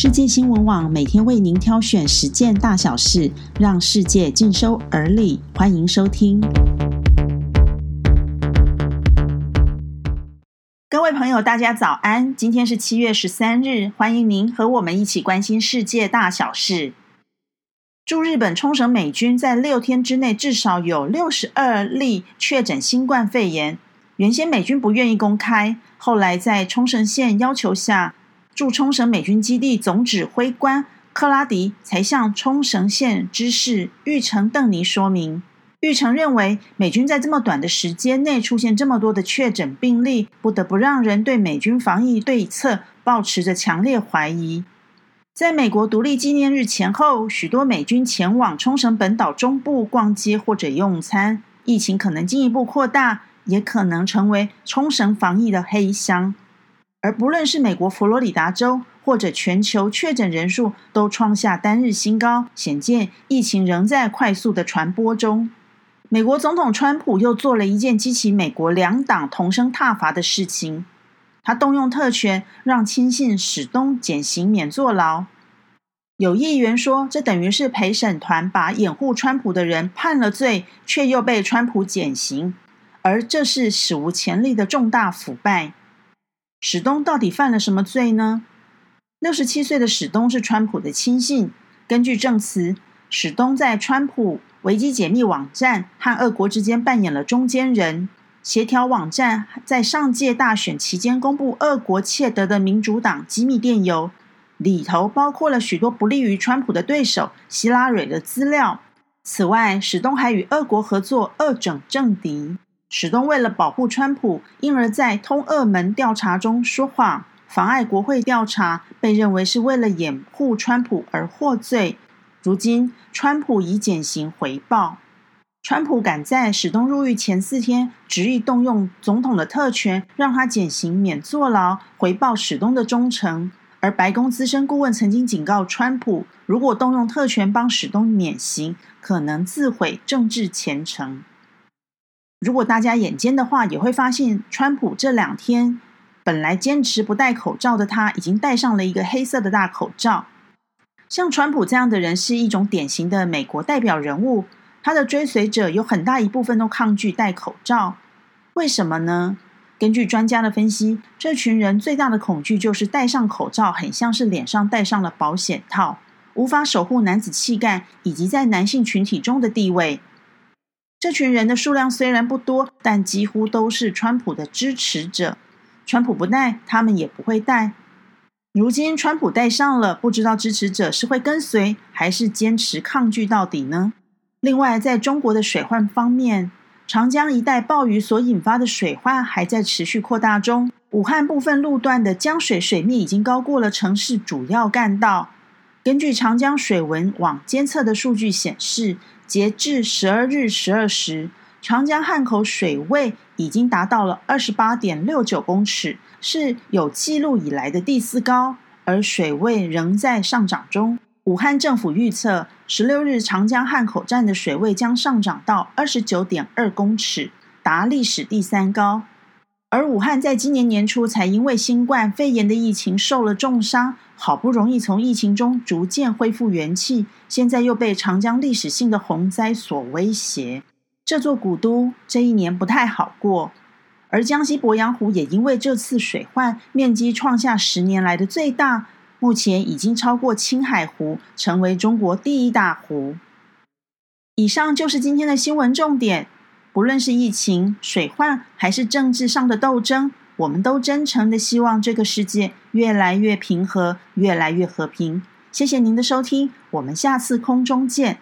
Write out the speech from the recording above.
世界新闻网每天为您挑选十件大小事，让世界尽收耳里。欢迎收听。各位朋友，大家早安！今天是七月十三日，欢迎您和我们一起关心世界大小事。驻日本冲绳美军在六天之内至少有六十二例确诊新冠肺炎。原先美军不愿意公开，后来在冲绳县要求下。驻冲绳美军基地总指挥官克拉迪才向冲绳县知事玉成邓尼说明。玉成认为，美军在这么短的时间内出现这么多的确诊病例，不得不让人对美军防疫对策保持着强烈怀疑。在美国独立纪念日前后，许多美军前往冲绳本岛中部逛街或者用餐，疫情可能进一步扩大，也可能成为冲绳防疫的黑箱。而不论是美国佛罗里达州，或者全球确诊人数都创下单日新高，显见疫情仍在快速的传播中。美国总统川普又做了一件激起美国两党同声挞伐的事情，他动用特权让亲信史东减刑免坐牢。有议员说，这等于是陪审团把掩护川普的人判了罪，却又被川普减刑，而这是史无前例的重大腐败。史东到底犯了什么罪呢？六十七岁的史东是川普的亲信。根据证词，史东在川普维基解密网站和俄国之间扮演了中间人，协调网站在上届大选期间公布俄国窃得的民主党机密电邮，里头包括了许多不利于川普的对手希拉蕊的资料。此外，史东还与俄国合作恶整政敌。史东为了保护川普，因而在通俄门调查中说谎，妨碍国会调查，被认为是为了掩护川普而获罪。如今，川普已减刑回报。川普赶在史东入狱前四天，执意动用总统的特权，让他减刑免坐牢，回报史东的忠诚。而白宫资深顾问曾经警告川普，如果动用特权帮史东免刑，可能自毁政治前程。如果大家眼尖的话，也会发现，川普这两天本来坚持不戴口罩的他，已经戴上了一个黑色的大口罩。像川普这样的人，是一种典型的美国代表人物，他的追随者有很大一部分都抗拒戴口罩。为什么呢？根据专家的分析，这群人最大的恐惧就是戴上口罩，很像是脸上戴上了保险套，无法守护男子气概以及在男性群体中的地位。这群人的数量虽然不多，但几乎都是川普的支持者。川普不戴，他们也不会戴。如今川普戴上了，不知道支持者是会跟随，还是坚持抗拒到底呢？另外，在中国的水患方面，长江一带暴雨所引发的水患还在持续扩大中。武汉部分路段的江水水面已经高过了城市主要干道。根据长江水文网监测的数据显示。截至十二日十二时，长江汉口水位已经达到了二十八点六九公尺，是有记录以来的第四高，而水位仍在上涨中。武汉政府预测，十六日长江汉口站的水位将上涨到二十九点二公尺，达历史第三高。而武汉在今年年初才因为新冠肺炎的疫情受了重伤，好不容易从疫情中逐渐恢复元气，现在又被长江历史性的洪灾所威胁。这座古都这一年不太好过，而江西鄱阳湖也因为这次水患，面积创下十年来的最大，目前已经超过青海湖，成为中国第一大湖。以上就是今天的新闻重点。不论是疫情、水患，还是政治上的斗争，我们都真诚的希望这个世界越来越平和，越来越和平。谢谢您的收听，我们下次空中见。